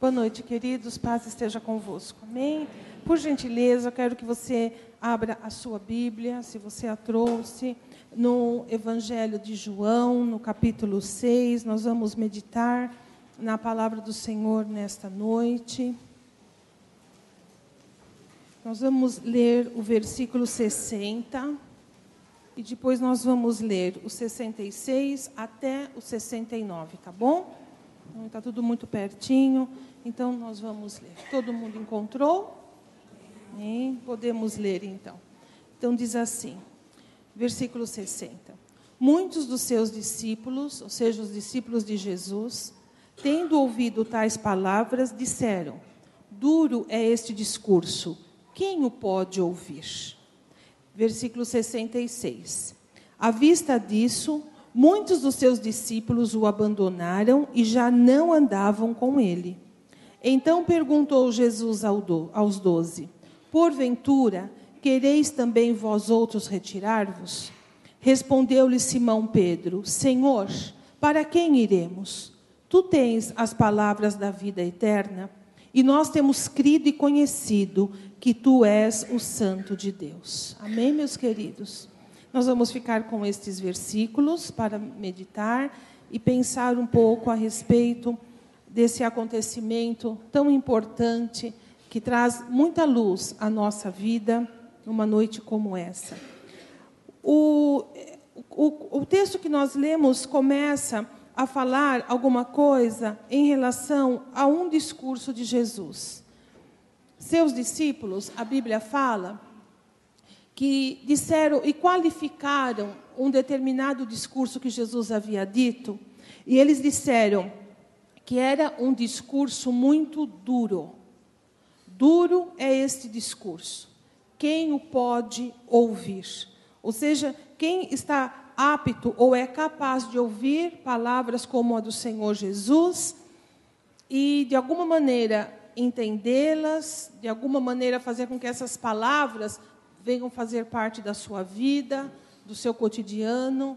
Boa noite, queridos. Paz esteja convosco. Amém? Por gentileza, eu quero que você abra a sua Bíblia, se você a trouxe, no Evangelho de João, no capítulo 6. Nós vamos meditar na palavra do Senhor nesta noite. Nós vamos ler o versículo 60 e depois nós vamos ler o 66 até o 69, tá bom? Está então, tudo muito pertinho, então nós vamos ler. Todo mundo encontrou? Podemos ler então. Então diz assim, versículo 60. Muitos dos seus discípulos, ou seja, os discípulos de Jesus, tendo ouvido tais palavras, disseram: Duro é este discurso, quem o pode ouvir? Versículo 66. À vista disso, muitos dos seus discípulos o abandonaram e já não andavam com ele. Então perguntou Jesus aos doze: Porventura, quereis também vós outros retirar-vos? Respondeu-lhe Simão Pedro: Senhor, para quem iremos? Tu tens as palavras da vida eterna, e nós temos crido e conhecido que tu és o Santo de Deus. Amém, meus queridos? Nós vamos ficar com estes versículos para meditar e pensar um pouco a respeito desse acontecimento tão importante que traz muita luz à nossa vida numa noite como essa. O, o, o texto que nós lemos começa a falar alguma coisa em relação a um discurso de Jesus. Seus discípulos, a Bíblia fala, que disseram e qualificaram um determinado discurso que Jesus havia dito, e eles disseram que era um discurso muito duro. Duro é este discurso. Quem o pode ouvir? Ou seja, quem está apto ou é capaz de ouvir palavras como a do Senhor Jesus e, de alguma maneira, entendê-las, de alguma maneira fazer com que essas palavras venham fazer parte da sua vida, do seu cotidiano,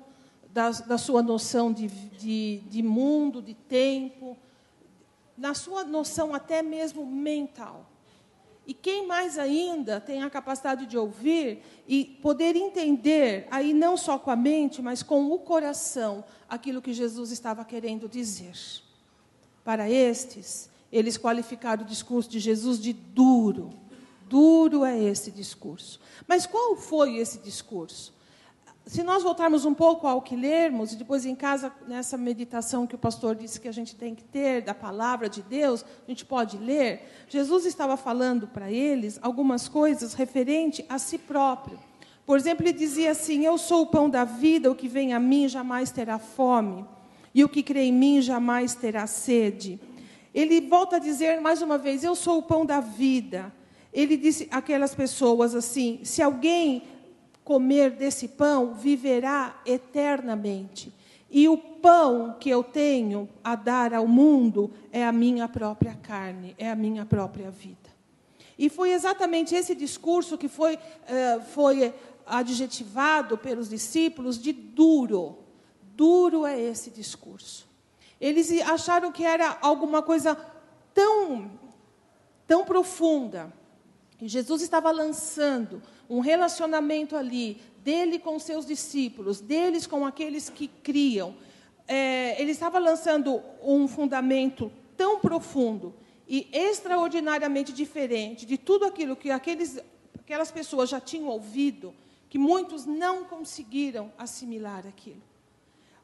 da, da sua noção de, de, de mundo, de tempo, na sua noção até mesmo mental. E quem mais ainda tem a capacidade de ouvir e poder entender, aí não só com a mente, mas com o coração, aquilo que Jesus estava querendo dizer. Para estes, eles qualificaram o discurso de Jesus de duro. Duro é esse discurso. Mas qual foi esse discurso? Se nós voltarmos um pouco ao que lermos, e depois em casa, nessa meditação que o pastor disse que a gente tem que ter da palavra de Deus, a gente pode ler. Jesus estava falando para eles algumas coisas referente a si próprio. Por exemplo, ele dizia assim: Eu sou o pão da vida, o que vem a mim jamais terá fome, e o que crê em mim jamais terá sede. Ele volta a dizer mais uma vez: Eu sou o pão da vida. Ele disse àquelas pessoas assim: Se alguém comer desse pão, viverá eternamente. E o pão que eu tenho a dar ao mundo é a minha própria carne, é a minha própria vida. E foi exatamente esse discurso que foi, uh, foi adjetivado pelos discípulos de duro. Duro é esse discurso. Eles acharam que era alguma coisa tão, tão profunda. E Jesus estava lançando um relacionamento ali, dele com seus discípulos, deles com aqueles que criam. É, ele estava lançando um fundamento tão profundo e extraordinariamente diferente de tudo aquilo que aqueles, aquelas pessoas já tinham ouvido, que muitos não conseguiram assimilar aquilo.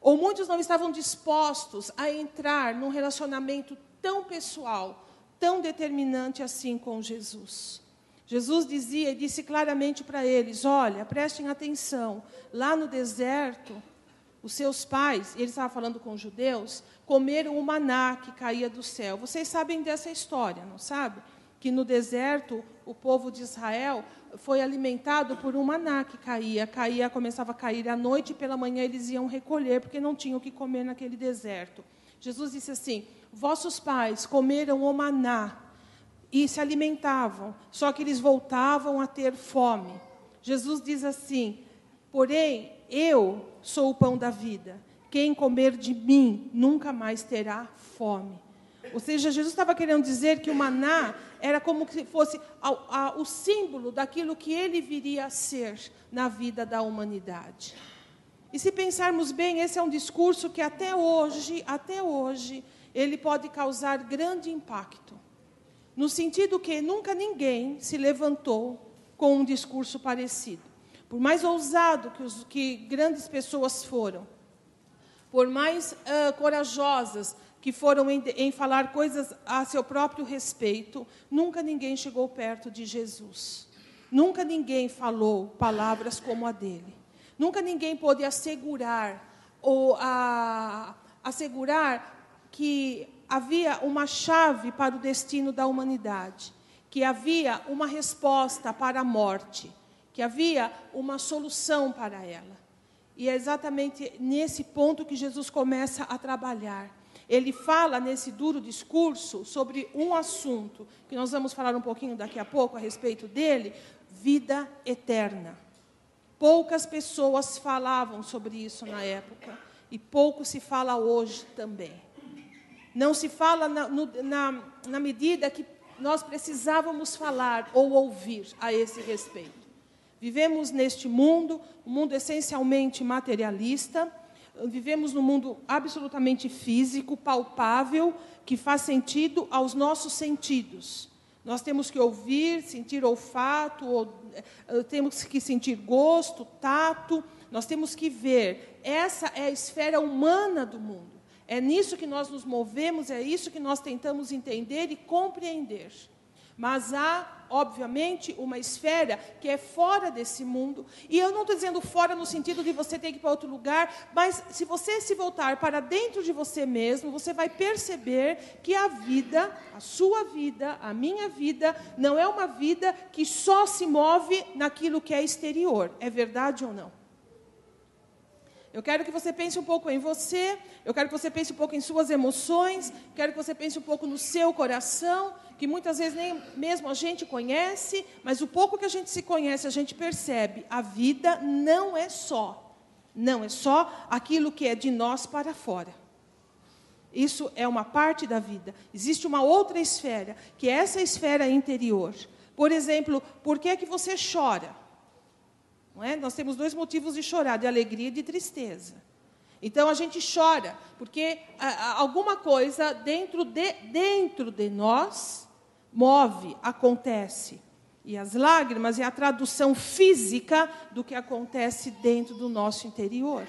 Ou muitos não estavam dispostos a entrar num relacionamento tão pessoal, tão determinante assim com Jesus. Jesus dizia e disse claramente para eles: Olha, prestem atenção, lá no deserto, os seus pais, ele estava falando com os judeus, comeram o maná que caía do céu. Vocês sabem dessa história, não sabe? Que no deserto o povo de Israel foi alimentado por um maná que caía, caía, começava a cair à noite e pela manhã eles iam recolher porque não tinham o que comer naquele deserto. Jesus disse assim: Vossos pais comeram o maná e se alimentavam, só que eles voltavam a ter fome. Jesus diz assim: Porém, eu sou o pão da vida. Quem comer de mim nunca mais terá fome. Ou seja, Jesus estava querendo dizer que o maná era como se fosse a, a, o símbolo daquilo que ele viria a ser na vida da humanidade. E se pensarmos bem, esse é um discurso que até hoje, até hoje, ele pode causar grande impacto. No sentido que nunca ninguém se levantou com um discurso parecido. Por mais ousado que, os, que grandes pessoas foram, por mais uh, corajosas que foram em, em falar coisas a seu próprio respeito, nunca ninguém chegou perto de Jesus. Nunca ninguém falou palavras como a dele. Nunca ninguém pôde assegurar ou a, assegurar que havia uma chave para o destino da humanidade, que havia uma resposta para a morte, que havia uma solução para ela. E é exatamente nesse ponto que Jesus começa a trabalhar ele fala nesse duro discurso sobre um assunto, que nós vamos falar um pouquinho daqui a pouco a respeito dele: vida eterna. Poucas pessoas falavam sobre isso na época, e pouco se fala hoje também. Não se fala na, no, na, na medida que nós precisávamos falar ou ouvir a esse respeito. Vivemos neste mundo, um mundo essencialmente materialista, vivemos num mundo absolutamente físico, palpável, que faz sentido aos nossos sentidos. Nós temos que ouvir, sentir olfato, ou, eh, temos que sentir gosto, tato, nós temos que ver. Essa é a esfera humana do mundo. É nisso que nós nos movemos, é isso que nós tentamos entender e compreender. Mas há, obviamente, uma esfera que é fora desse mundo. E eu não estou dizendo fora no sentido de você ter que ir para outro lugar, mas se você se voltar para dentro de você mesmo, você vai perceber que a vida, a sua vida, a minha vida, não é uma vida que só se move naquilo que é exterior. É verdade ou não? Eu quero que você pense um pouco em você, eu quero que você pense um pouco em suas emoções, quero que você pense um pouco no seu coração, que muitas vezes nem mesmo a gente conhece, mas o pouco que a gente se conhece, a gente percebe, a vida não é só, não é só aquilo que é de nós para fora. Isso é uma parte da vida. Existe uma outra esfera, que é essa esfera interior. Por exemplo, por que é que você chora? Não é? Nós temos dois motivos de chorar, de alegria e de tristeza. Então a gente chora, porque alguma coisa dentro de, dentro de nós move, acontece. E as lágrimas é a tradução física do que acontece dentro do nosso interior.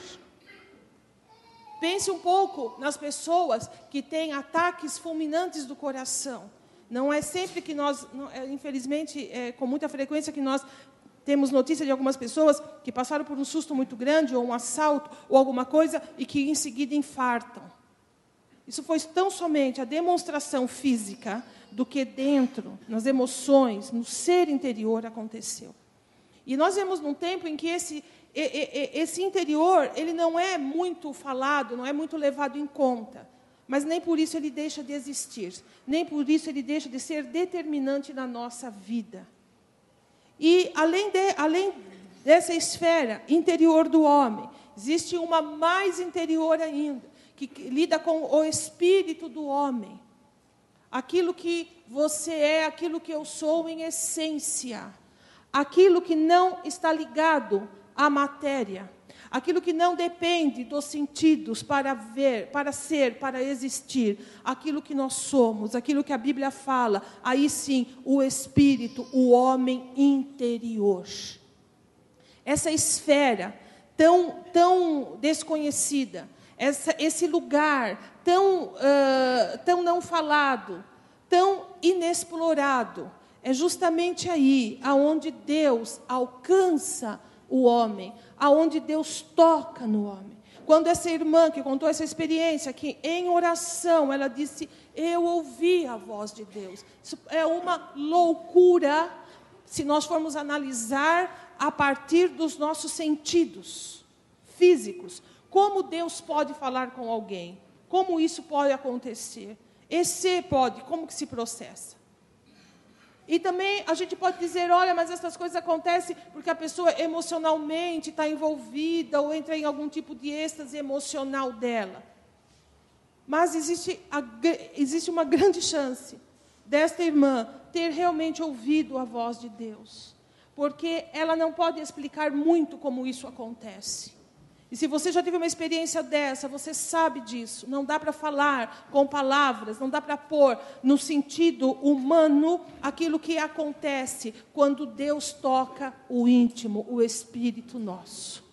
Pense um pouco nas pessoas que têm ataques fulminantes do coração. Não é sempre que nós, é, infelizmente, é com muita frequência que nós temos notícia de algumas pessoas que passaram por um susto muito grande, ou um assalto, ou alguma coisa, e que em seguida infartam. Isso foi tão somente a demonstração física do que dentro, nas emoções, no ser interior aconteceu. E nós vemos num tempo em que esse, esse interior ele não é muito falado, não é muito levado em conta, mas nem por isso ele deixa de existir, nem por isso ele deixa de ser determinante na nossa vida. E além, de, além dessa esfera interior do homem, existe uma mais interior ainda, que lida com o espírito do homem. Aquilo que você é, aquilo que eu sou em essência, aquilo que não está ligado à matéria, aquilo que não depende dos sentidos para ver, para ser, para existir, aquilo que nós somos, aquilo que a Bíblia fala, aí sim, o espírito, o homem interior. Essa esfera tão, tão desconhecida, essa, esse lugar tão, uh, tão não falado, tão inexplorado. É justamente aí aonde Deus alcança o homem, aonde Deus toca no homem. Quando essa irmã que contou essa experiência, que em oração ela disse: Eu ouvi a voz de Deus. Isso é uma loucura se nós formos analisar a partir dos nossos sentidos físicos. Como Deus pode falar com alguém? Como isso pode acontecer? Esse pode, como que se processa? E também a gente pode dizer, olha, mas essas coisas acontecem porque a pessoa emocionalmente está envolvida ou entra em algum tipo de êxtase emocional dela. Mas existe, a, existe uma grande chance desta irmã ter realmente ouvido a voz de Deus, porque ela não pode explicar muito como isso acontece. E se você já teve uma experiência dessa, você sabe disso. Não dá para falar com palavras, não dá para pôr no sentido humano aquilo que acontece quando Deus toca o íntimo, o espírito nosso.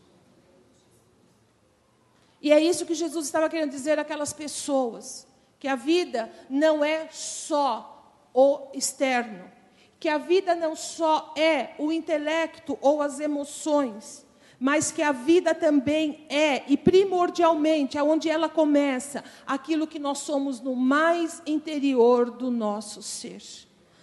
E é isso que Jesus estava querendo dizer àquelas pessoas: que a vida não é só o externo, que a vida não só é o intelecto ou as emoções mas que a vida também é, e primordialmente, aonde ela começa, aquilo que nós somos no mais interior do nosso ser.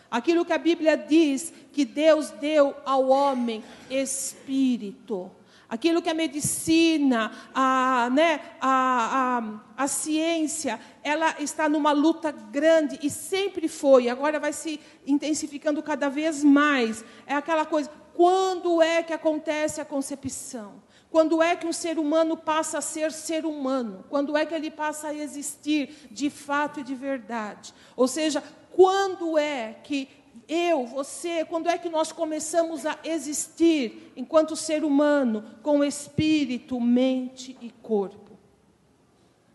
Aquilo que a Bíblia diz que Deus deu ao homem espírito. Aquilo que a medicina, a, né, a, a, a ciência, ela está numa luta grande e sempre foi, agora vai se intensificando cada vez mais. É aquela coisa, quando é que acontece a concepção? Quando é que um ser humano passa a ser ser humano? Quando é que ele passa a existir de fato e de verdade? Ou seja, quando é que eu, você, quando é que nós começamos a existir enquanto ser humano, com espírito, mente e corpo?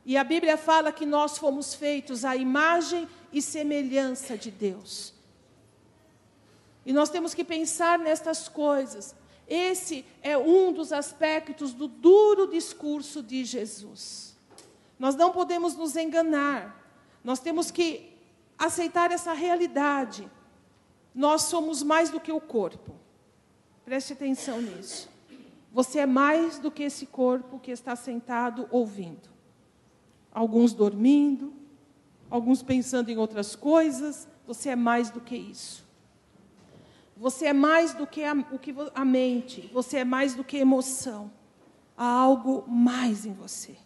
E a Bíblia fala que nós fomos feitos à imagem e semelhança de Deus. E nós temos que pensar nestas coisas. Esse é um dos aspectos do duro discurso de Jesus. Nós não podemos nos enganar. Nós temos que aceitar essa realidade. Nós somos mais do que o corpo. Preste atenção nisso. Você é mais do que esse corpo que está sentado ouvindo. Alguns dormindo, alguns pensando em outras coisas. Você é mais do que isso. Você é mais do que a, o que a mente, você é mais do que emoção. Há algo mais em você.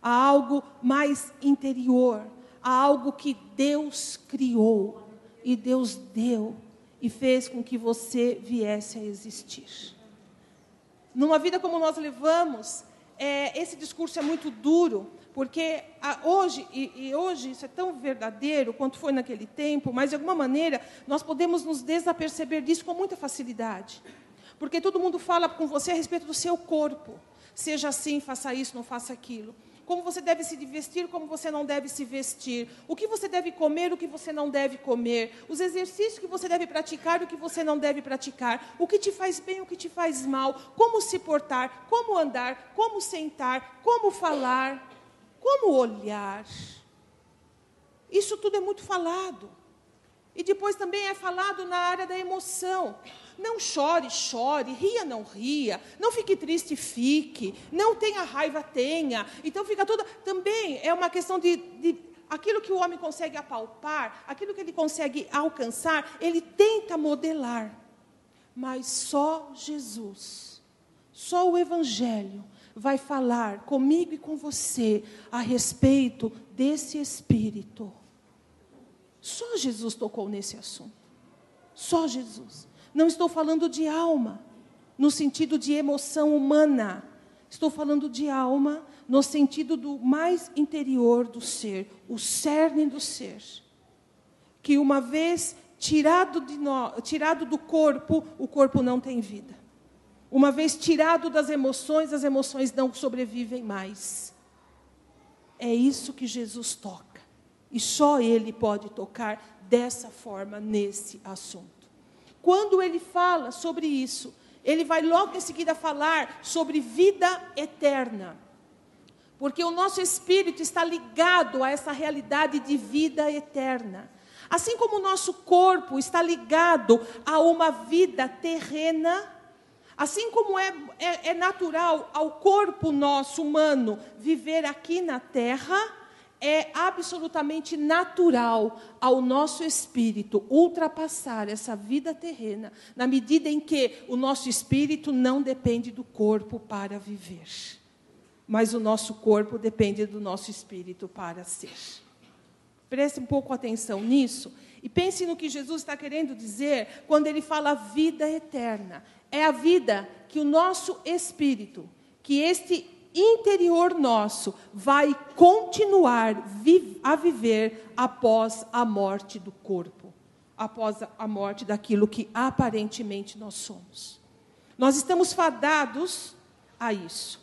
Há algo mais interior. Há algo que Deus criou e Deus deu e fez com que você viesse a existir. Numa vida como nós levamos, é, esse discurso é muito duro, porque a, hoje, e, hoje isso é tão verdadeiro quanto foi naquele tempo, mas de alguma maneira nós podemos nos desaperceber disso com muita facilidade. Porque todo mundo fala com você a respeito do seu corpo. Seja assim, faça isso, não faça aquilo. Como você deve se vestir, como você não deve se vestir. O que você deve comer, o que você não deve comer. Os exercícios que você deve praticar, o que você não deve praticar. O que te faz bem, o que te faz mal. Como se portar, como andar, como sentar, como falar. Como olhar? Isso tudo é muito falado. E depois também é falado na área da emoção. Não chore, chore, ria, não ria, não fique triste, fique, não tenha raiva, tenha. Então fica toda. Também é uma questão de, de aquilo que o homem consegue apalpar, aquilo que ele consegue alcançar, ele tenta modelar. Mas só Jesus, só o Evangelho vai falar comigo e com você a respeito desse espírito. Só Jesus tocou nesse assunto. Só Jesus. Não estou falando de alma, no sentido de emoção humana. Estou falando de alma no sentido do mais interior do ser, o cerne do ser. Que uma vez tirado, no, tirado do corpo, o corpo não tem vida. Uma vez tirado das emoções, as emoções não sobrevivem mais. É isso que Jesus toca. E só Ele pode tocar dessa forma nesse assunto. Quando ele fala sobre isso, ele vai logo em seguida falar sobre vida eterna. Porque o nosso espírito está ligado a essa realidade de vida eterna. Assim como o nosso corpo está ligado a uma vida terrena, Assim como é, é, é, natural ao corpo nosso humano viver aqui na terra, é absolutamente natural ao nosso espírito ultrapassar essa vida terrena, na medida em que o nosso espírito não depende do corpo para viver, mas o nosso corpo depende do nosso espírito para ser. Preste um pouco atenção nisso e pense no que Jesus está querendo dizer quando ele fala vida eterna é a vida que o nosso espírito, que este interior nosso vai continuar a viver após a morte do corpo, após a morte daquilo que aparentemente nós somos. Nós estamos fadados a isso.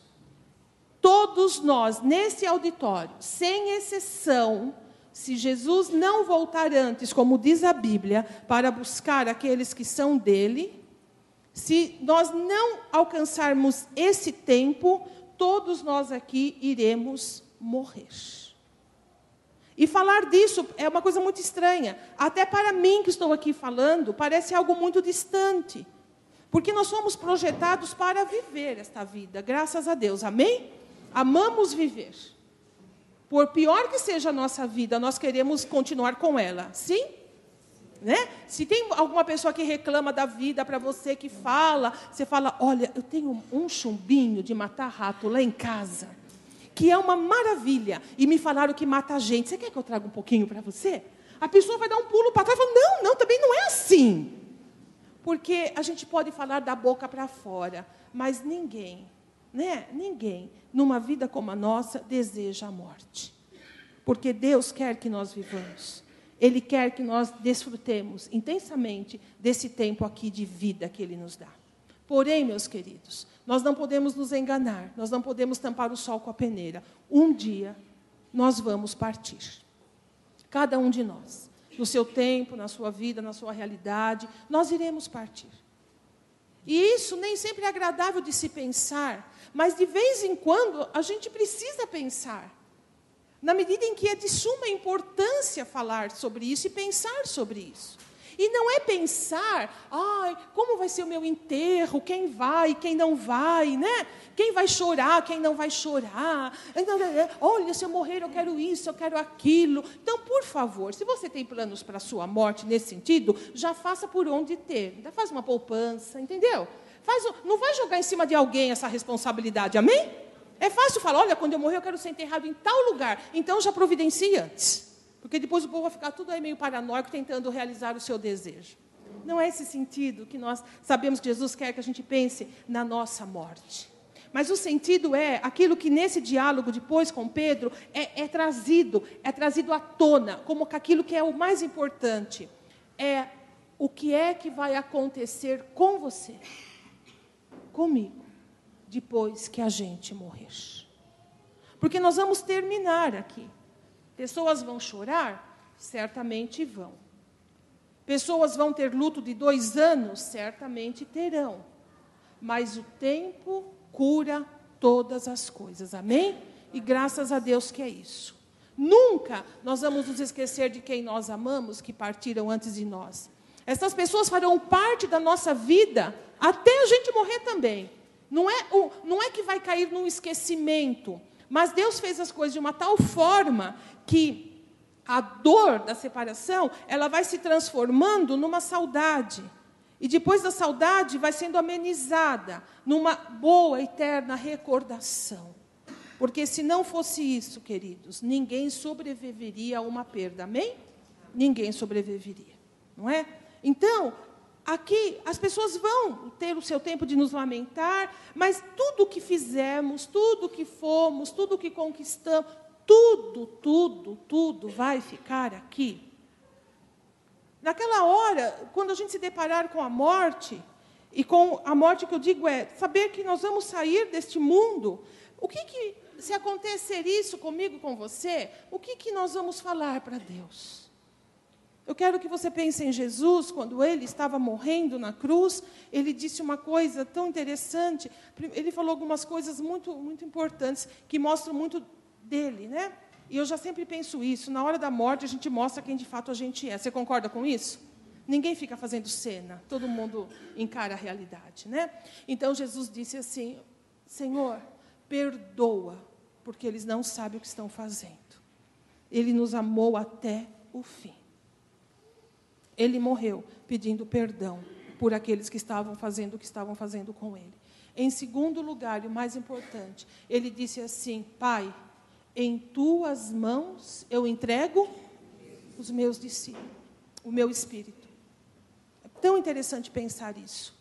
Todos nós, nesse auditório, sem exceção, se Jesus não voltar antes, como diz a Bíblia, para buscar aqueles que são dele, se nós não alcançarmos esse tempo, todos nós aqui iremos morrer. E falar disso é uma coisa muito estranha. Até para mim que estou aqui falando, parece algo muito distante. Porque nós somos projetados para viver esta vida, graças a Deus. Amém? Amamos viver. Por pior que seja a nossa vida, nós queremos continuar com ela. Sim? Né? Se tem alguma pessoa que reclama da vida para você, que fala, você fala: Olha, eu tenho um chumbinho de matar rato lá em casa, que é uma maravilha, e me falaram que mata a gente. Você quer que eu traga um pouquinho para você? A pessoa vai dar um pulo para trás e fala: Não, não, também não é assim. Porque a gente pode falar da boca para fora, mas ninguém né? Ninguém, numa vida como a nossa, deseja a morte. Porque Deus quer que nós vivamos. Ele quer que nós desfrutemos intensamente desse tempo aqui de vida que Ele nos dá. Porém, meus queridos, nós não podemos nos enganar, nós não podemos tampar o sol com a peneira. Um dia nós vamos partir. Cada um de nós, no seu tempo, na sua vida, na sua realidade, nós iremos partir. E isso nem sempre é agradável de se pensar, mas de vez em quando a gente precisa pensar. Na medida em que é de suma importância falar sobre isso e pensar sobre isso. E não é pensar, ai, como vai ser o meu enterro, quem vai, quem não vai, né? Quem vai chorar, quem não vai chorar. Olha, se eu morrer, eu quero isso, eu quero aquilo. Então, por favor, se você tem planos para a sua morte nesse sentido, já faça por onde ter. Ainda faz uma poupança, entendeu? Faz, não vai jogar em cima de alguém essa responsabilidade, amém? É fácil falar, olha, quando eu morrer eu quero ser enterrado em tal lugar. Então já providencie antes. Porque depois o povo vai ficar tudo aí meio paranoico tentando realizar o seu desejo. Não é esse sentido que nós sabemos que Jesus quer que a gente pense na nossa morte. Mas o sentido é aquilo que nesse diálogo depois com Pedro é, é trazido, é trazido à tona, como aquilo que é o mais importante. É o que é que vai acontecer com você, comigo, depois que a gente morrer. Porque nós vamos terminar aqui. Pessoas vão chorar? Certamente vão. Pessoas vão ter luto de dois anos? Certamente terão. Mas o tempo cura todas as coisas. Amém? E graças a Deus que é isso. Nunca nós vamos nos esquecer de quem nós amamos, que partiram antes de nós. Essas pessoas farão parte da nossa vida até a gente morrer também. Não é, não é que vai cair num esquecimento, mas Deus fez as coisas de uma tal forma que a dor da separação, ela vai se transformando numa saudade. E depois da saudade vai sendo amenizada numa boa, eterna recordação. Porque se não fosse isso, queridos, ninguém sobreviveria a uma perda. Amém? Ninguém sobreviveria, não é? Então, aqui as pessoas vão ter o seu tempo de nos lamentar, mas tudo o que fizemos, tudo o que fomos, tudo o que conquistamos, tudo, tudo, tudo vai ficar aqui. Naquela hora, quando a gente se deparar com a morte, e com a morte que eu digo é saber que nós vamos sair deste mundo, o que, que se acontecer isso comigo, com você, o que, que nós vamos falar para Deus? Eu quero que você pense em Jesus, quando ele estava morrendo na cruz, ele disse uma coisa tão interessante. Ele falou algumas coisas muito, muito importantes, que mostram muito dele, né? E eu já sempre penso isso, na hora da morte a gente mostra quem de fato a gente é. Você concorda com isso? Ninguém fica fazendo cena, todo mundo encara a realidade, né? Então Jesus disse assim: Senhor, perdoa, porque eles não sabem o que estão fazendo. Ele nos amou até o fim ele morreu pedindo perdão por aqueles que estavam fazendo o que estavam fazendo com ele. Em segundo lugar, e o mais importante, ele disse assim: Pai, em tuas mãos eu entrego os meus discípulos, o meu espírito. É tão interessante pensar isso.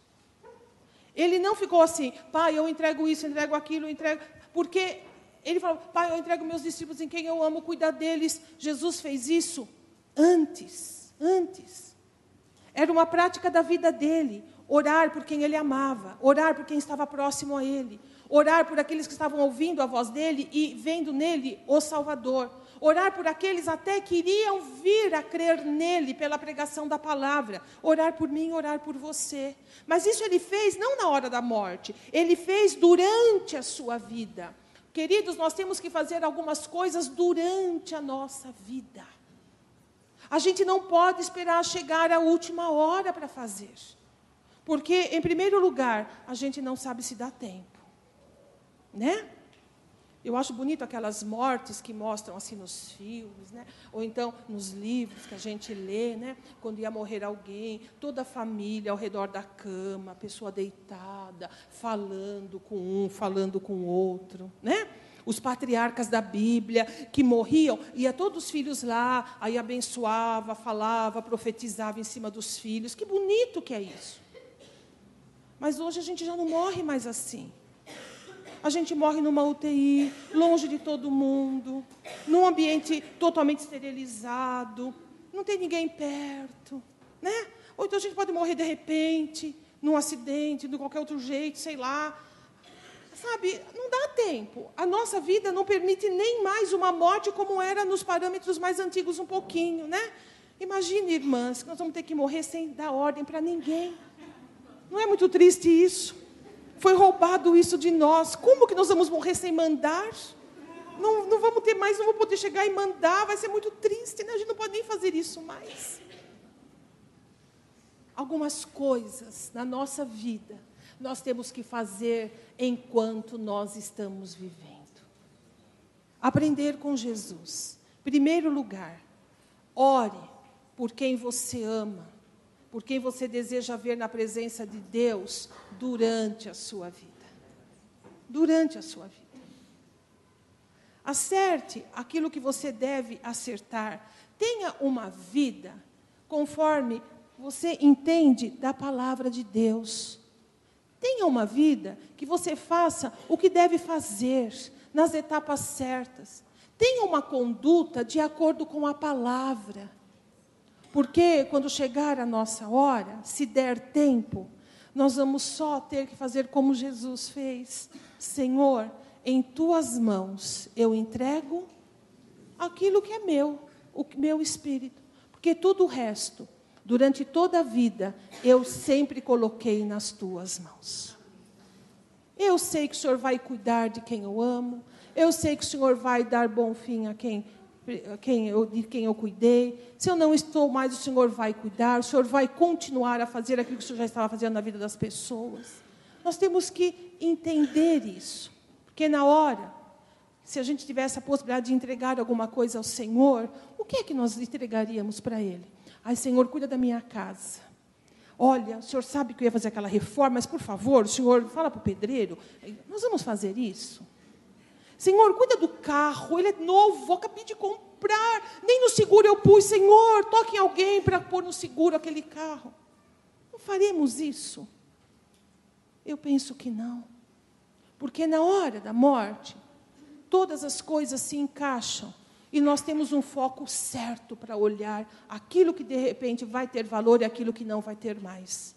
Ele não ficou assim, pai, eu entrego isso, entrego aquilo, eu entrego. Porque ele falou: Pai, eu entrego meus discípulos em quem eu amo, cuidar deles. Jesus fez isso antes, antes. Era uma prática da vida dele, orar por quem ele amava, orar por quem estava próximo a ele, orar por aqueles que estavam ouvindo a voz dele e vendo nele o Salvador, orar por aqueles até que iriam vir a crer nele pela pregação da palavra, orar por mim, orar por você. Mas isso ele fez não na hora da morte, ele fez durante a sua vida. Queridos, nós temos que fazer algumas coisas durante a nossa vida. A gente não pode esperar chegar a última hora para fazer. Porque, em primeiro lugar, a gente não sabe se dá tempo. Né? Eu acho bonito aquelas mortes que mostram assim nos filmes, né? ou então nos livros que a gente lê, né? quando ia morrer alguém, toda a família ao redor da cama, a pessoa deitada, falando com um, falando com o outro. Né? Os patriarcas da Bíblia que morriam, ia todos os filhos lá, aí abençoava, falava, profetizava em cima dos filhos. Que bonito que é isso. Mas hoje a gente já não morre mais assim. A gente morre numa UTI, longe de todo mundo, num ambiente totalmente esterilizado, não tem ninguém perto, né? Ou então a gente pode morrer de repente, num acidente, de qualquer outro jeito, sei lá. Sabe, não dá tempo. A nossa vida não permite nem mais uma morte como era nos parâmetros mais antigos um pouquinho, né? Imagine, irmãs, que nós vamos ter que morrer sem dar ordem para ninguém. Não é muito triste isso? Foi roubado isso de nós. Como que nós vamos morrer sem mandar? Não, não vamos ter mais, não vou poder chegar e mandar, vai ser muito triste, né? A gente não pode nem fazer isso mais. Algumas coisas na nossa vida nós temos que fazer enquanto nós estamos vivendo. Aprender com Jesus. Primeiro lugar, ore por quem você ama por quem você deseja ver na presença de Deus durante a sua vida. Durante a sua vida. Acerte aquilo que você deve acertar. Tenha uma vida conforme você entende da palavra de Deus. Tenha uma vida que você faça o que deve fazer nas etapas certas. Tenha uma conduta de acordo com a palavra. Porque quando chegar a nossa hora, se der tempo, nós vamos só ter que fazer como Jesus fez. Senhor, em tuas mãos eu entrego aquilo que é meu, o meu espírito. Porque tudo o resto, durante toda a vida, eu sempre coloquei nas tuas mãos. Eu sei que o Senhor vai cuidar de quem eu amo. Eu sei que o Senhor vai dar bom fim a quem quem eu, de quem eu cuidei. Se eu não estou mais, o Senhor vai cuidar, o Senhor vai continuar a fazer aquilo que o Senhor já estava fazendo na vida das pessoas. Nós temos que entender isso, porque na hora, se a gente tivesse a possibilidade de entregar alguma coisa ao Senhor, o que é que nós entregaríamos para Ele? Ai, Senhor, cuida da minha casa. Olha, o senhor sabe que eu ia fazer aquela reforma, mas por favor, o senhor fala para o pedreiro, nós vamos fazer isso. Senhor, cuida do carro, ele é novo, acabei de comprar, nem no seguro eu pus. Senhor, toque em alguém para pôr no seguro aquele carro. Não faremos isso? Eu penso que não. Porque na hora da morte, todas as coisas se encaixam e nós temos um foco certo para olhar aquilo que de repente vai ter valor e aquilo que não vai ter mais.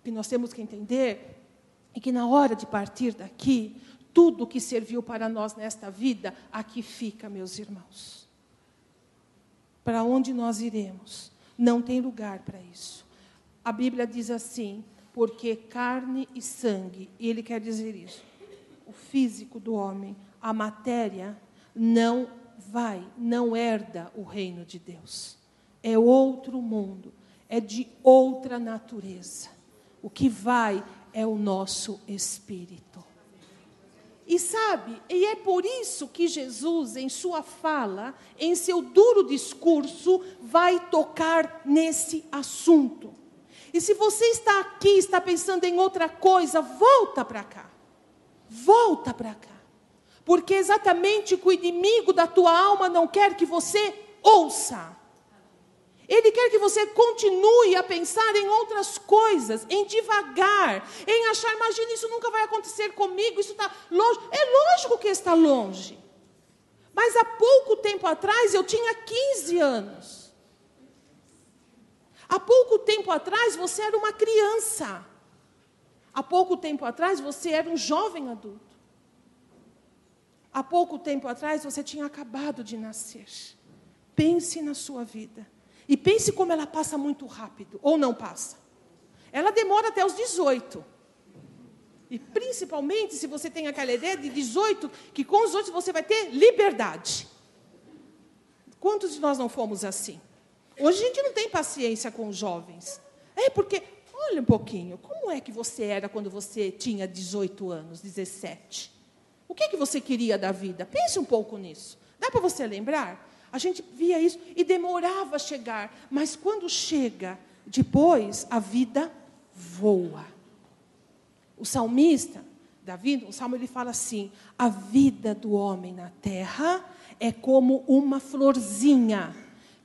O que nós temos que entender é que na hora de partir daqui, tudo que serviu para nós nesta vida, aqui fica, meus irmãos. Para onde nós iremos? Não tem lugar para isso. A Bíblia diz assim: porque carne e sangue, e ele quer dizer isso, o físico do homem, a matéria, não vai, não herda o reino de Deus. É outro mundo, é de outra natureza. O que vai é o nosso espírito. E sabe, e é por isso que Jesus, em sua fala, em seu duro discurso, vai tocar nesse assunto. E se você está aqui, está pensando em outra coisa, volta para cá. Volta para cá. Porque exatamente o que o inimigo da tua alma não quer que você ouça. Ele quer que você continue a pensar em outras coisas, em devagar, em achar, imagina, isso nunca vai acontecer comigo, isso está longe. É lógico que está longe. Mas há pouco tempo atrás eu tinha 15 anos. Há pouco tempo atrás você era uma criança. Há pouco tempo atrás você era um jovem adulto. Há pouco tempo atrás você tinha acabado de nascer. Pense na sua vida. E pense como ela passa muito rápido, ou não passa. Ela demora até os 18. E principalmente se você tem aquela ideia de 18, que com os outros você vai ter liberdade. Quantos de nós não fomos assim? Hoje a gente não tem paciência com os jovens. É porque, olha um pouquinho, como é que você era quando você tinha 18 anos, 17? O que, é que você queria da vida? Pense um pouco nisso. Dá para você lembrar? A gente via isso e demorava a chegar, mas quando chega, depois a vida voa. O salmista, Davi, o salmo ele fala assim: a vida do homem na terra é como uma florzinha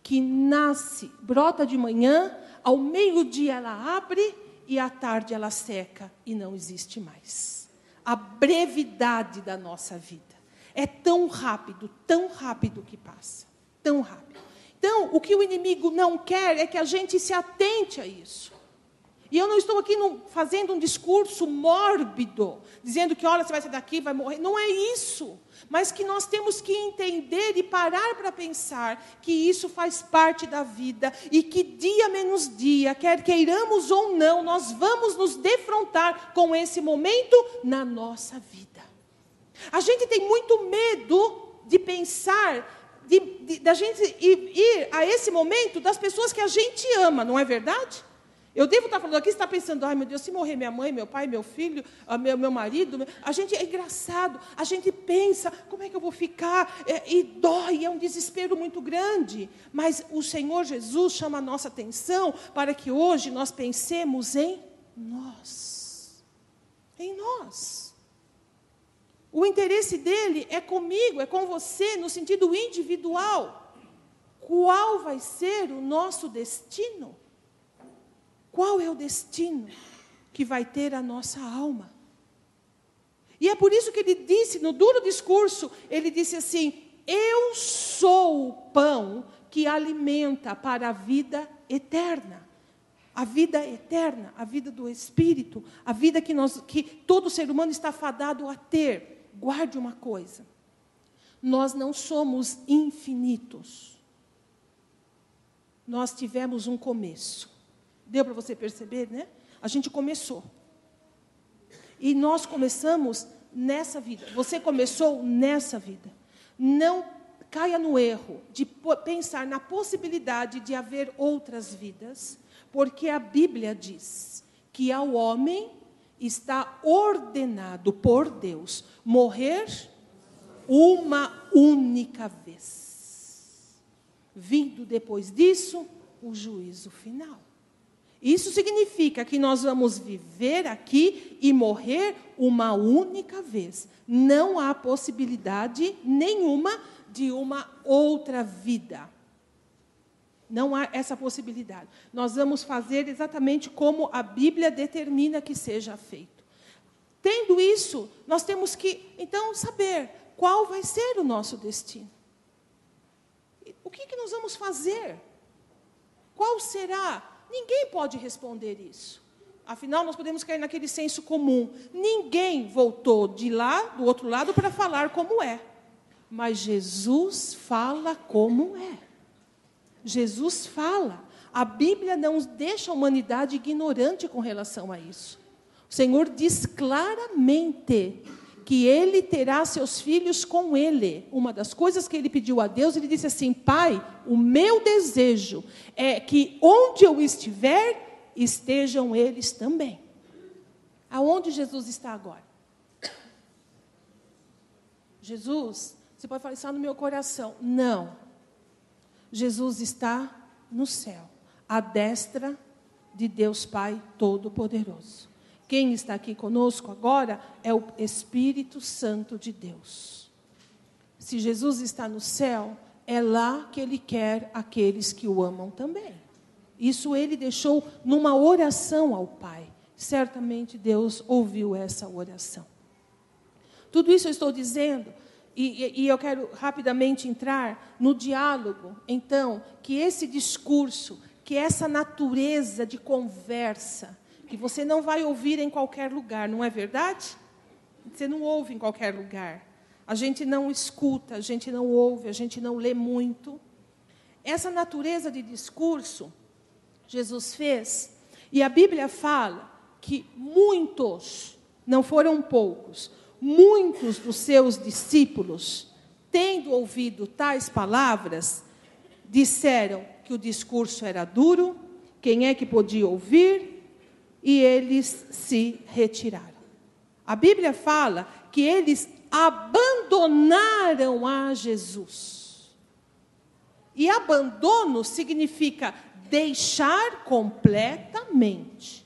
que nasce, brota de manhã, ao meio-dia ela abre e à tarde ela seca e não existe mais. A brevidade da nossa vida é tão rápido, tão rápido que passa tão rápido. Então, o que o inimigo não quer é que a gente se atente a isso. E eu não estou aqui fazendo um discurso mórbido, dizendo que, olha, você vai sair daqui, vai morrer. Não é isso. Mas que nós temos que entender e parar para pensar que isso faz parte da vida e que dia menos dia, quer queiramos ou não, nós vamos nos defrontar com esse momento na nossa vida. A gente tem muito medo de pensar da gente ir, ir, a esse momento das pessoas que a gente ama, não é verdade? Eu devo estar falando aqui, está pensando, ai meu Deus, se morrer minha mãe, meu pai, meu filho, ah, meu, meu marido, a gente é engraçado, a gente pensa, como é que eu vou ficar? É, e dói, é um desespero muito grande. Mas o Senhor Jesus chama a nossa atenção para que hoje nós pensemos em nós. Em nós. O interesse dele é comigo, é com você, no sentido individual. Qual vai ser o nosso destino? Qual é o destino que vai ter a nossa alma? E é por isso que ele disse, no duro discurso, ele disse assim: Eu sou o pão que alimenta para a vida eterna. A vida eterna, a vida do Espírito, a vida que, nós, que todo ser humano está fadado a ter guarde uma coisa: nós não somos infinitos. Nós tivemos um começo. Deu para você perceber, né? A gente começou. E nós começamos nessa vida. Você começou nessa vida. Não caia no erro de pensar na possibilidade de haver outras vidas, porque a Bíblia diz que ao homem está ordenado por Deus morrer uma única vez. Vindo depois disso, o juízo final. Isso significa que nós vamos viver aqui e morrer uma única vez. Não há possibilidade nenhuma de uma outra vida. Não há essa possibilidade. Nós vamos fazer exatamente como a Bíblia determina que seja feito. Tendo isso, nós temos que, então, saber qual vai ser o nosso destino. O que, que nós vamos fazer? Qual será? Ninguém pode responder isso. Afinal, nós podemos cair naquele senso comum. Ninguém voltou de lá, do outro lado, para falar como é. Mas Jesus fala como é. Jesus fala. A Bíblia não deixa a humanidade ignorante com relação a isso. O Senhor diz claramente que ele terá seus filhos com ele. Uma das coisas que ele pediu a Deus, ele disse assim: Pai, o meu desejo é que onde eu estiver, estejam eles também. Aonde Jesus está agora? Jesus, você pode falar, está no meu coração. Não. Jesus está no céu, à destra de Deus Pai Todo-Poderoso. Quem está aqui conosco agora é o Espírito Santo de Deus. Se Jesus está no céu, é lá que Ele quer aqueles que o amam também. Isso ele deixou numa oração ao Pai. Certamente Deus ouviu essa oração. Tudo isso eu estou dizendo, e, e, eu quero rapidamente entrar no diálogo, então, que esse discurso, que essa natureza de conversa, que você não vai ouvir em qualquer lugar, não é verdade? Você não ouve em qualquer lugar. A gente não escuta, a gente não ouve, a gente não lê muito. Essa natureza de discurso Jesus fez, e a Bíblia fala que muitos, não foram poucos, muitos dos seus discípulos, tendo ouvido tais palavras, disseram que o discurso era duro, quem é que podia ouvir? E eles se retiraram. A Bíblia fala que eles abandonaram a Jesus. E abandono significa deixar completamente.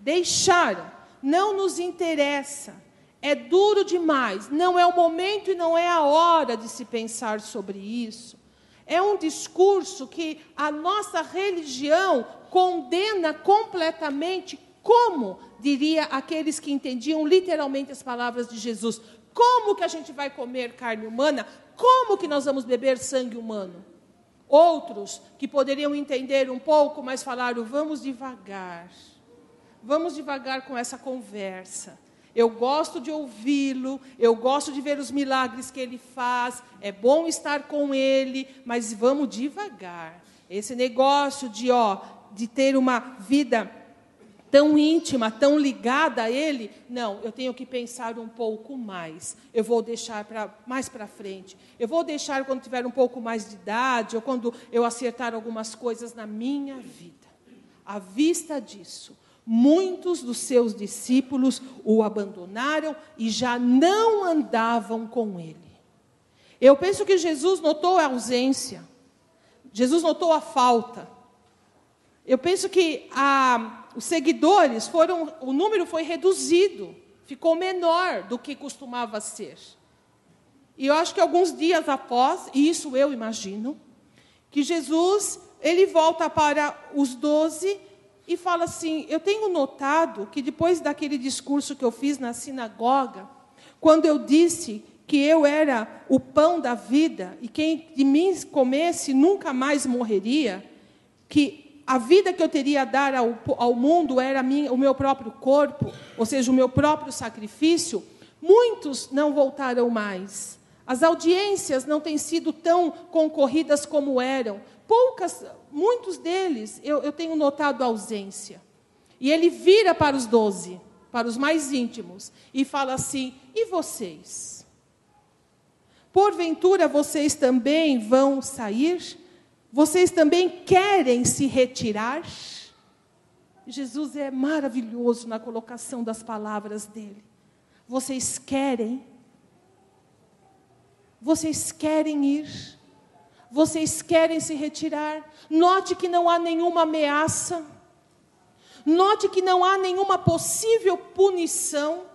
Deixaram. Não nos interessa. É duro demais. Não é o momento e não é a hora de se pensar sobre isso. É um discurso que a nossa religião condena completamente, como diria aqueles que entendiam literalmente as palavras de Jesus. Como que a gente vai comer carne humana? Como que nós vamos beber sangue humano? Outros que poderiam entender um pouco, mas falaram: vamos devagar. Vamos devagar com essa conversa. Eu gosto de ouvi-lo, eu gosto de ver os milagres que ele faz, é bom estar com ele, mas vamos devagar. Esse negócio de, ó, de ter uma vida tão íntima, tão ligada a Ele, não, eu tenho que pensar um pouco mais. Eu vou deixar pra, mais para frente. Eu vou deixar quando tiver um pouco mais de idade, ou quando eu acertar algumas coisas na minha vida. À vista disso, muitos dos seus discípulos o abandonaram e já não andavam com Ele. Eu penso que Jesus notou a ausência, Jesus notou a falta. Eu penso que a, os seguidores foram, o número foi reduzido, ficou menor do que costumava ser. E eu acho que alguns dias após, e isso eu imagino, que Jesus ele volta para os doze e fala assim: Eu tenho notado que depois daquele discurso que eu fiz na sinagoga, quando eu disse que eu era o pão da vida e quem de mim comesse nunca mais morreria, que a vida que eu teria a dar ao, ao mundo era minha, o meu próprio corpo, ou seja, o meu próprio sacrifício, muitos não voltaram mais. As audiências não têm sido tão concorridas como eram. Poucas, muitos deles, eu, eu tenho notado ausência. E ele vira para os doze, para os mais íntimos, e fala assim: e vocês? Porventura vocês também vão sair? Vocês também querem se retirar? Jesus é maravilhoso na colocação das palavras dele. Vocês querem? Vocês querem ir? Vocês querem se retirar? Note que não há nenhuma ameaça. Note que não há nenhuma possível punição.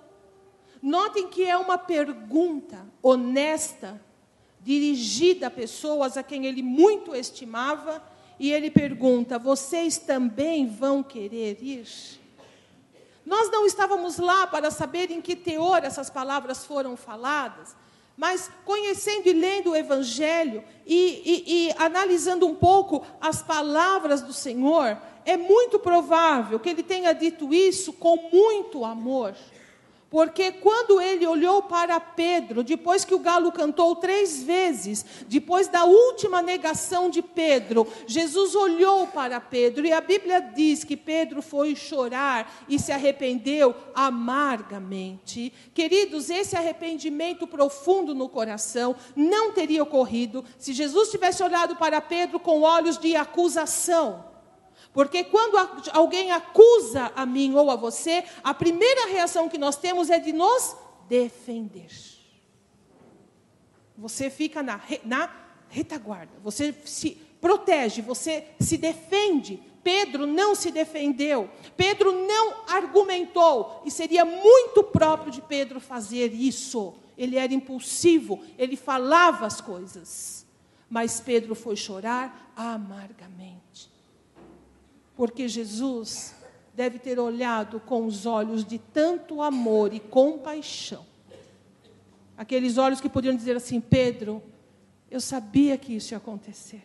Notem que é uma pergunta honesta dirigida a pessoas a quem ele muito estimava, e ele pergunta: Vocês também vão querer ir? Nós não estávamos lá para saber em que teor essas palavras foram faladas, mas conhecendo e lendo o Evangelho e, e, e analisando um pouco as palavras do Senhor, é muito provável que ele tenha dito isso com muito amor. Porque quando ele olhou para Pedro, depois que o galo cantou três vezes, depois da última negação de Pedro, Jesus olhou para Pedro e a Bíblia diz que Pedro foi chorar e se arrependeu amargamente. Queridos, esse arrependimento profundo no coração não teria ocorrido se Jesus tivesse olhado para Pedro com olhos de acusação. Porque quando alguém acusa a mim ou a você, a primeira reação que nós temos é de nos defender. Você fica na, na retaguarda, você se protege, você se defende. Pedro não se defendeu, Pedro não argumentou, e seria muito próprio de Pedro fazer isso. Ele era impulsivo, ele falava as coisas. Mas Pedro foi chorar amargamente. Porque Jesus deve ter olhado com os olhos de tanto amor e compaixão. Aqueles olhos que podiam dizer assim: Pedro, eu sabia que isso ia acontecer.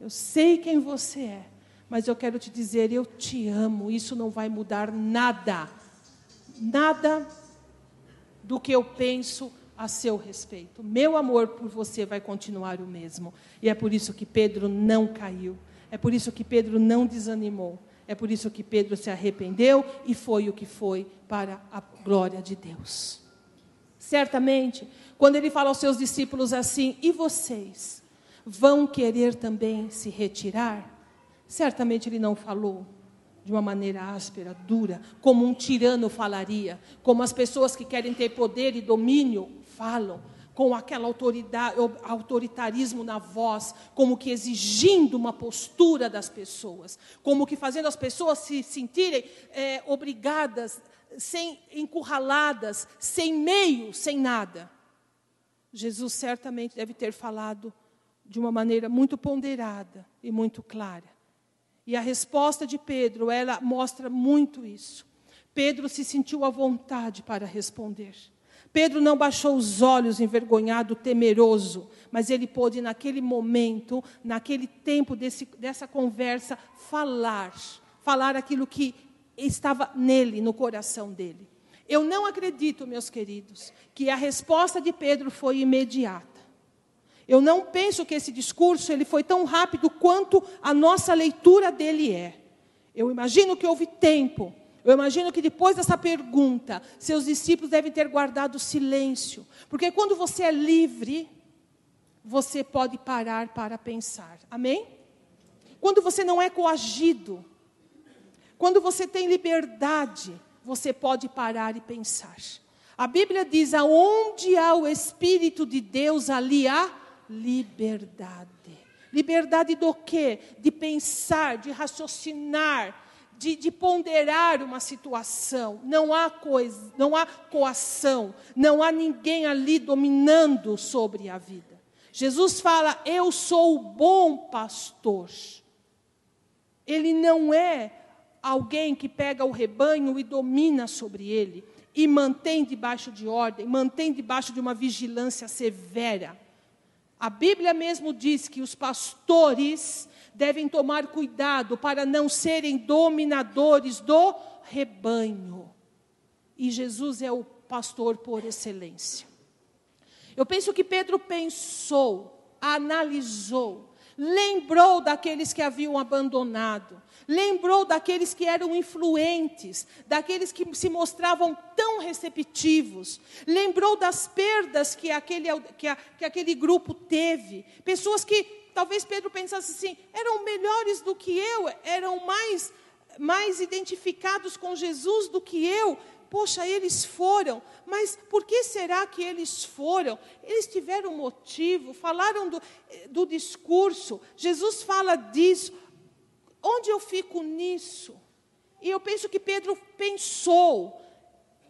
Eu sei quem você é, mas eu quero te dizer: eu te amo. Isso não vai mudar nada, nada do que eu penso a seu respeito. Meu amor por você vai continuar o mesmo. E é por isso que Pedro não caiu. É por isso que Pedro não desanimou. É por isso que Pedro se arrependeu e foi o que foi para a glória de Deus. Certamente, quando ele fala aos seus discípulos assim: E vocês vão querer também se retirar? Certamente ele não falou de uma maneira áspera, dura, como um tirano falaria, como as pessoas que querem ter poder e domínio falam com aquela autoridade, autoritarismo na voz, como que exigindo uma postura das pessoas, como que fazendo as pessoas se sentirem é, obrigadas, sem encurraladas, sem meio, sem nada. Jesus certamente deve ter falado de uma maneira muito ponderada e muito clara. E a resposta de Pedro, ela mostra muito isso. Pedro se sentiu à vontade para responder. Pedro não baixou os olhos envergonhado, temeroso, mas ele pôde, naquele momento, naquele tempo desse, dessa conversa, falar, falar aquilo que estava nele, no coração dele. Eu não acredito, meus queridos, que a resposta de Pedro foi imediata. Eu não penso que esse discurso ele foi tão rápido quanto a nossa leitura dele é. Eu imagino que houve tempo eu imagino que depois dessa pergunta, seus discípulos devem ter guardado silêncio. Porque quando você é livre, você pode parar para pensar. Amém? Quando você não é coagido, quando você tem liberdade, você pode parar e pensar. A Bíblia diz: aonde há o Espírito de Deus, ali há liberdade. Liberdade do quê? De pensar, de raciocinar, de, de, ponderar uma situação. Não há coisa, não há coação, não há ninguém ali dominando sobre a vida. Jesus fala: "Eu sou o bom pastor". Ele não é alguém que pega o rebanho e domina sobre ele e mantém debaixo de ordem, mantém debaixo de uma vigilância severa. A Bíblia mesmo diz que os pastores devem tomar cuidado para não serem dominadores do rebanho. E Jesus é o pastor por excelência. Eu penso que Pedro pensou, analisou, lembrou daqueles que haviam abandonado, lembrou daqueles que eram influentes, daqueles que se mostravam tão receptivos, lembrou das perdas que aquele, que, a, que aquele grupo teve, pessoas que talvez Pedro pensasse assim: eram melhores do que eu, eram mais, mais identificados com Jesus do que eu. Poxa, eles foram, mas por que será que eles foram? Eles tiveram motivo, falaram do, do discurso, Jesus fala disso. Onde eu fico nisso? E eu penso que Pedro pensou,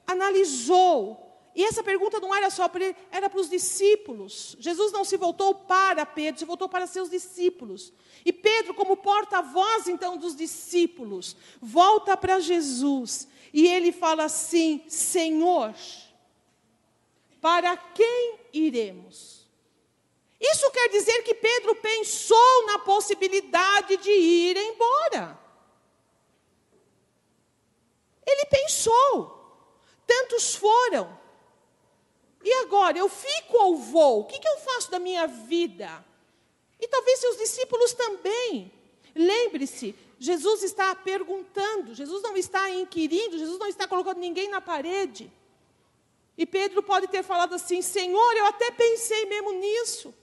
analisou, e essa pergunta não era só para ele, era para os discípulos. Jesus não se voltou para Pedro, se voltou para seus discípulos. E Pedro, como porta-voz então dos discípulos, volta para Jesus e ele fala assim: Senhor, para quem iremos? Isso quer dizer que Pedro pensou na possibilidade de ir embora. Ele pensou. Tantos foram. E agora, eu fico ou vou? O que, que eu faço da minha vida? E talvez seus discípulos também. Lembre-se, Jesus está perguntando, Jesus não está inquirindo, Jesus não está colocando ninguém na parede. E Pedro pode ter falado assim: Senhor, eu até pensei mesmo nisso,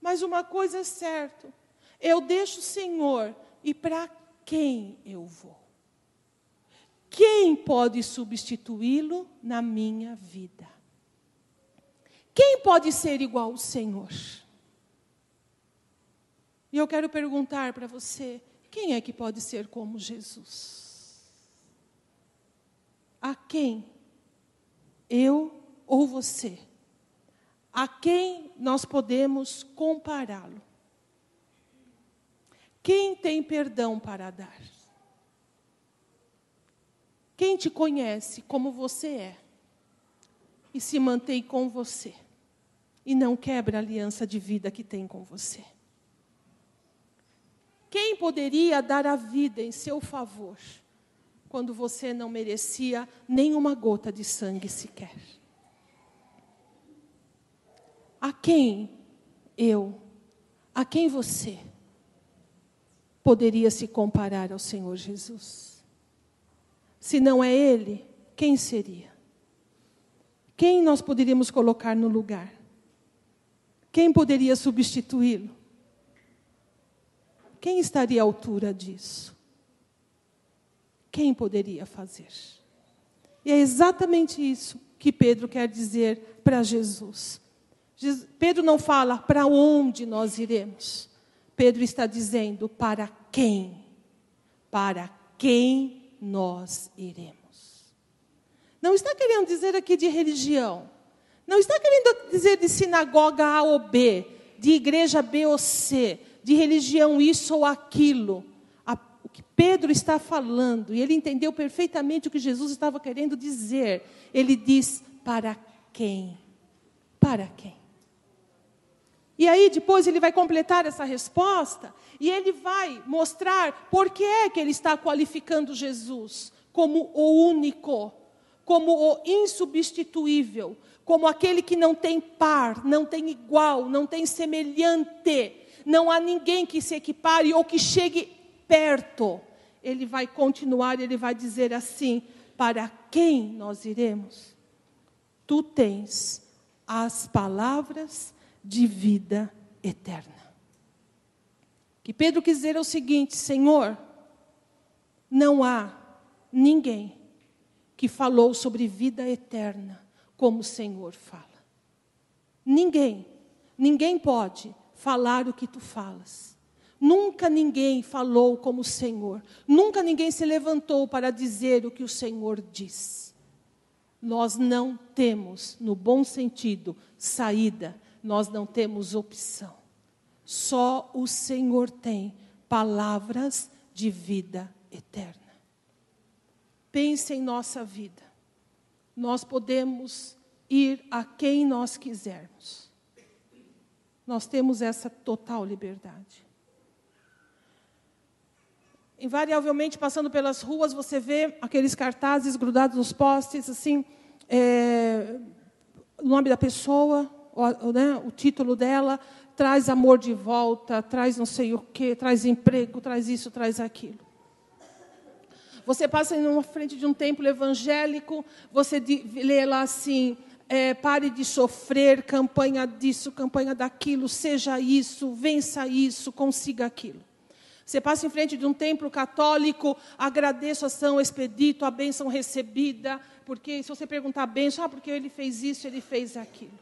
mas uma coisa é certa, eu deixo o Senhor e para quem eu vou? Quem pode substituí-lo na minha vida? Quem pode ser igual ao Senhor? E eu quero perguntar para você: quem é que pode ser como Jesus? A quem? Eu ou você? A quem nós podemos compará-lo? Quem tem perdão para dar? Quem te conhece como você é e se mantém com você e não quebra a aliança de vida que tem com você? Quem poderia dar a vida em seu favor quando você não merecia nenhuma gota de sangue sequer? A quem eu, a quem você poderia se comparar ao Senhor Jesus? Se não é Ele, quem seria? Quem nós poderíamos colocar no lugar? Quem poderia substituí-lo? Quem estaria à altura disso? Quem poderia fazer? E é exatamente isso que Pedro quer dizer para Jesus. Pedro não fala para onde nós iremos. Pedro está dizendo para quem? Para quem nós iremos. Não está querendo dizer aqui de religião. Não está querendo dizer de sinagoga A ou B, de igreja B ou C de religião isso ou aquilo. O que Pedro está falando, e ele entendeu perfeitamente o que Jesus estava querendo dizer. Ele diz: para quem? Para quem? E aí depois ele vai completar essa resposta e ele vai mostrar por que é que ele está qualificando Jesus como o único, como o insubstituível, como aquele que não tem par, não tem igual, não tem semelhante não há ninguém que se equipare ou que chegue perto. Ele vai continuar, ele vai dizer assim: para quem nós iremos? Tu tens as palavras de vida eterna. Que Pedro quis dizer é o seguinte: Senhor, não há ninguém que falou sobre vida eterna como o Senhor fala. Ninguém, ninguém pode falar o que tu falas. Nunca ninguém falou como o Senhor. Nunca ninguém se levantou para dizer o que o Senhor diz. Nós não temos, no bom sentido, saída. Nós não temos opção. Só o Senhor tem palavras de vida eterna. Pense em nossa vida. Nós podemos ir a quem nós quisermos. Nós temos essa total liberdade. Invariavelmente, passando pelas ruas, você vê aqueles cartazes grudados nos postes, assim, é, o nome da pessoa, o, né, o título dela, traz amor de volta, traz não sei o quê, traz emprego, traz isso, traz aquilo. Você passa em frente de um templo evangélico, você lê lá assim, é, pare de sofrer, campanha disso, campanha daquilo, seja isso, vença isso, consiga aquilo. Você passa em frente de um templo católico, agradeço a São Expedito, a bênção recebida, porque se você perguntar a bênção, ah, porque ele fez isso, ele fez aquilo.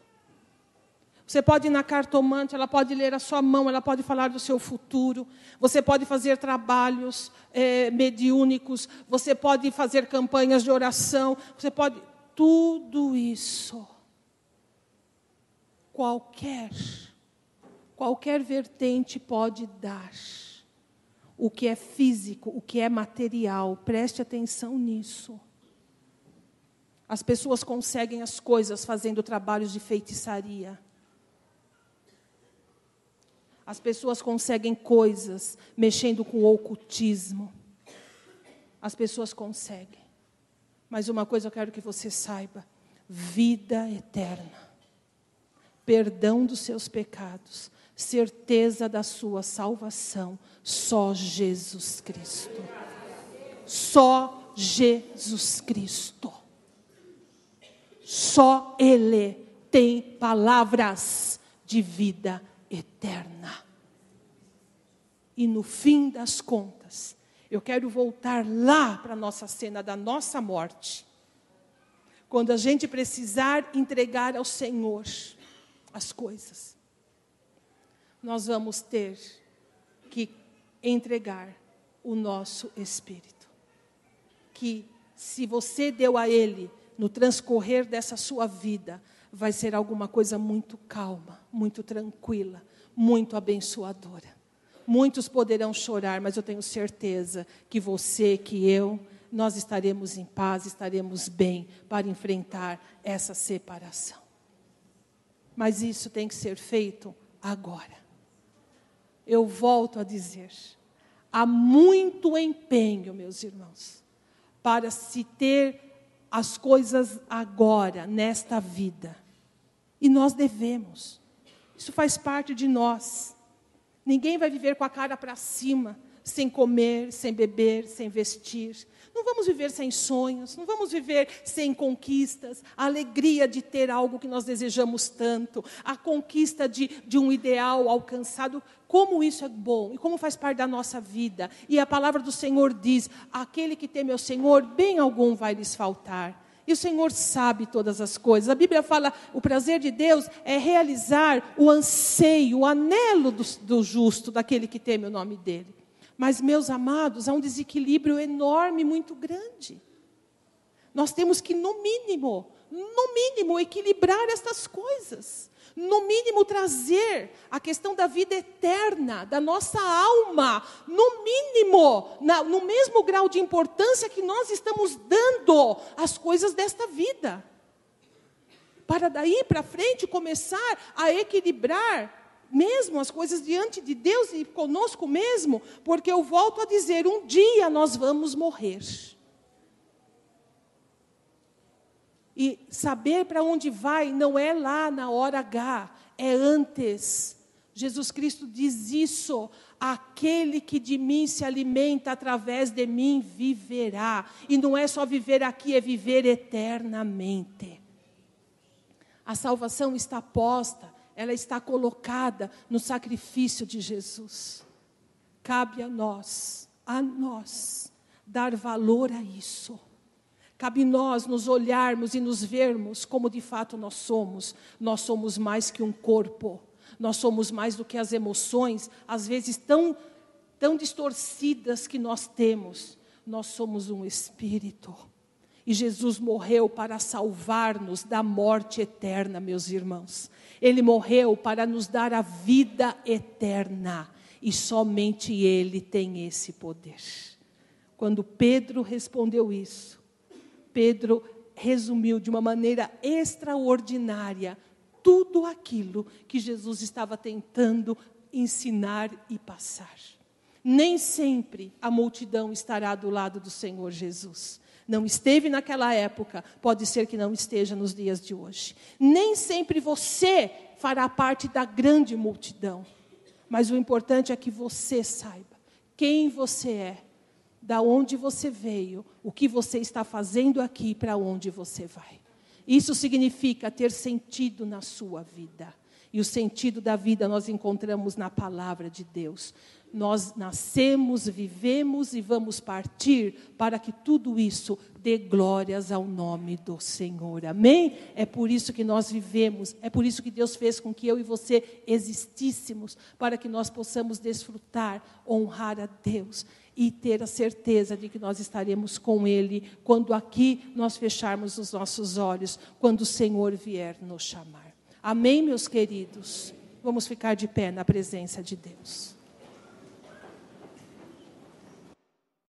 Você pode ir na cartomante, ela pode ler a sua mão, ela pode falar do seu futuro. Você pode fazer trabalhos é, mediúnicos, você pode fazer campanhas de oração, você pode tudo isso, qualquer, qualquer vertente pode dar. O que é físico, o que é material, preste atenção nisso. As pessoas conseguem as coisas fazendo trabalhos de feitiçaria. As pessoas conseguem coisas mexendo com o ocultismo. As pessoas conseguem. Mas uma coisa eu quero que você saiba: vida eterna, perdão dos seus pecados, certeza da sua salvação, só Jesus Cristo. Só Jesus Cristo. Só Ele tem palavras de vida eterna. E no fim das contas, eu quero voltar lá para a nossa cena da nossa morte. Quando a gente precisar entregar ao Senhor as coisas, nós vamos ter que entregar o nosso espírito. Que se você deu a Ele no transcorrer dessa sua vida, vai ser alguma coisa muito calma, muito tranquila, muito abençoadora. Muitos poderão chorar, mas eu tenho certeza que você, que eu, nós estaremos em paz, estaremos bem para enfrentar essa separação. Mas isso tem que ser feito agora. Eu volto a dizer, há muito empenho, meus irmãos, para se ter as coisas agora, nesta vida. E nós devemos. Isso faz parte de nós. Ninguém vai viver com a cara para cima, sem comer, sem beber, sem vestir. Não vamos viver sem sonhos, não vamos viver sem conquistas, a alegria de ter algo que nós desejamos tanto, a conquista de, de um ideal alcançado. Como isso é bom e como faz parte da nossa vida. E a palavra do Senhor diz: aquele que teme ao Senhor, bem algum vai lhes faltar. E o Senhor sabe todas as coisas. A Bíblia fala: o prazer de Deus é realizar o anseio, o anelo do, do justo, daquele que teme o nome dele. Mas, meus amados, há um desequilíbrio enorme, muito grande. Nós temos que, no mínimo, no mínimo, equilibrar estas coisas no mínimo trazer a questão da vida eterna, da nossa alma, no mínimo, na, no mesmo grau de importância que nós estamos dando às coisas desta vida. Para daí para frente começar a equilibrar mesmo as coisas diante de Deus e conosco mesmo, porque eu volto a dizer, um dia nós vamos morrer. E saber para onde vai não é lá na hora H, é antes. Jesus Cristo diz isso: aquele que de mim se alimenta através de mim viverá. E não é só viver aqui, é viver eternamente. A salvação está posta, ela está colocada no sacrifício de Jesus. Cabe a nós, a nós, dar valor a isso Cabe nós nos olharmos e nos vermos como de fato nós somos. Nós somos mais que um corpo. Nós somos mais do que as emoções, às vezes tão, tão distorcidas que nós temos. Nós somos um espírito. E Jesus morreu para salvar-nos da morte eterna, meus irmãos. Ele morreu para nos dar a vida eterna. E somente Ele tem esse poder. Quando Pedro respondeu isso, Pedro resumiu de uma maneira extraordinária tudo aquilo que Jesus estava tentando ensinar e passar. Nem sempre a multidão estará do lado do Senhor Jesus. Não esteve naquela época, pode ser que não esteja nos dias de hoje. Nem sempre você fará parte da grande multidão. Mas o importante é que você saiba quem você é da onde você veio, o que você está fazendo aqui para onde você vai. Isso significa ter sentido na sua vida. E o sentido da vida nós encontramos na palavra de Deus. Nós nascemos, vivemos e vamos partir para que tudo isso dê glórias ao nome do Senhor. Amém? É por isso que nós vivemos, é por isso que Deus fez com que eu e você existíssemos, para que nós possamos desfrutar, honrar a Deus e ter a certeza de que nós estaremos com Ele quando aqui nós fecharmos os nossos olhos, quando o Senhor vier nos chamar. Amém, meus queridos? Vamos ficar de pé na presença de Deus.